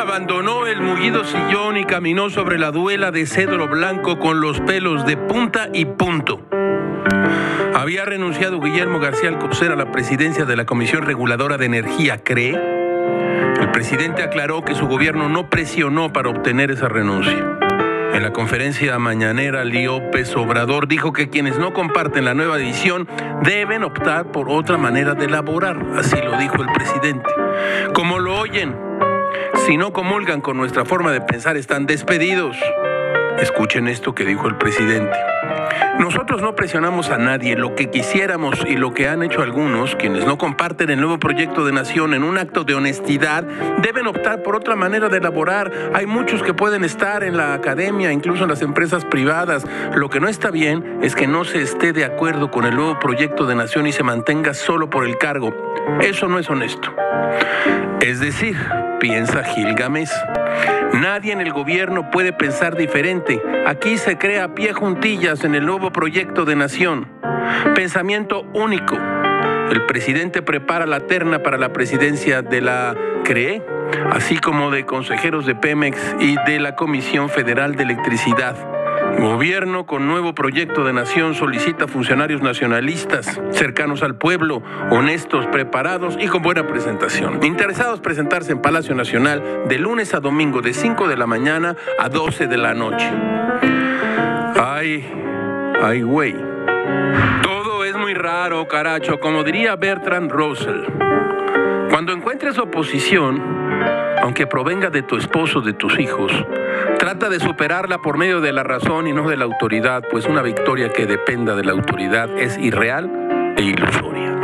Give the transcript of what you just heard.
abandonó el mullido sillón y caminó sobre la duela de cedro blanco con los pelos de punta y punto. Había renunciado Guillermo García Alcocer a la presidencia de la Comisión Reguladora de Energía, ¿cree? El presidente aclaró que su gobierno no presionó para obtener esa renuncia. En la conferencia mañanera, López Obrador dijo que quienes no comparten la nueva edición deben optar por otra manera de elaborar, así lo dijo el presidente. Como lo oyen, si no comulgan con nuestra forma de pensar, están despedidos. Escuchen esto que dijo el presidente. Nosotros no presionamos a nadie. Lo que quisiéramos y lo que han hecho algunos, quienes no comparten el nuevo proyecto de nación en un acto de honestidad, deben optar por otra manera de elaborar. Hay muchos que pueden estar en la academia, incluso en las empresas privadas. Lo que no está bien es que no se esté de acuerdo con el nuevo proyecto de nación y se mantenga solo por el cargo. Eso no es honesto. Es decir, piensa Gilgamesh. Nadie en el gobierno puede pensar diferente. Aquí se crea pie juntillas en el nuevo proyecto de nación. Pensamiento único. El presidente prepara la terna para la presidencia de la CRE, así como de consejeros de Pemex y de la Comisión Federal de Electricidad. Gobierno con nuevo proyecto de nación solicita funcionarios nacionalistas, cercanos al pueblo, honestos, preparados y con buena presentación. Interesados presentarse en Palacio Nacional de lunes a domingo de 5 de la mañana a 12 de la noche. Ay, güey. Todo es muy raro, caracho, como diría Bertrand Russell. Cuando encuentres oposición, aunque provenga de tu esposo de tus hijos, trata de superarla por medio de la razón y no de la autoridad, pues una victoria que dependa de la autoridad es irreal e ilusoria.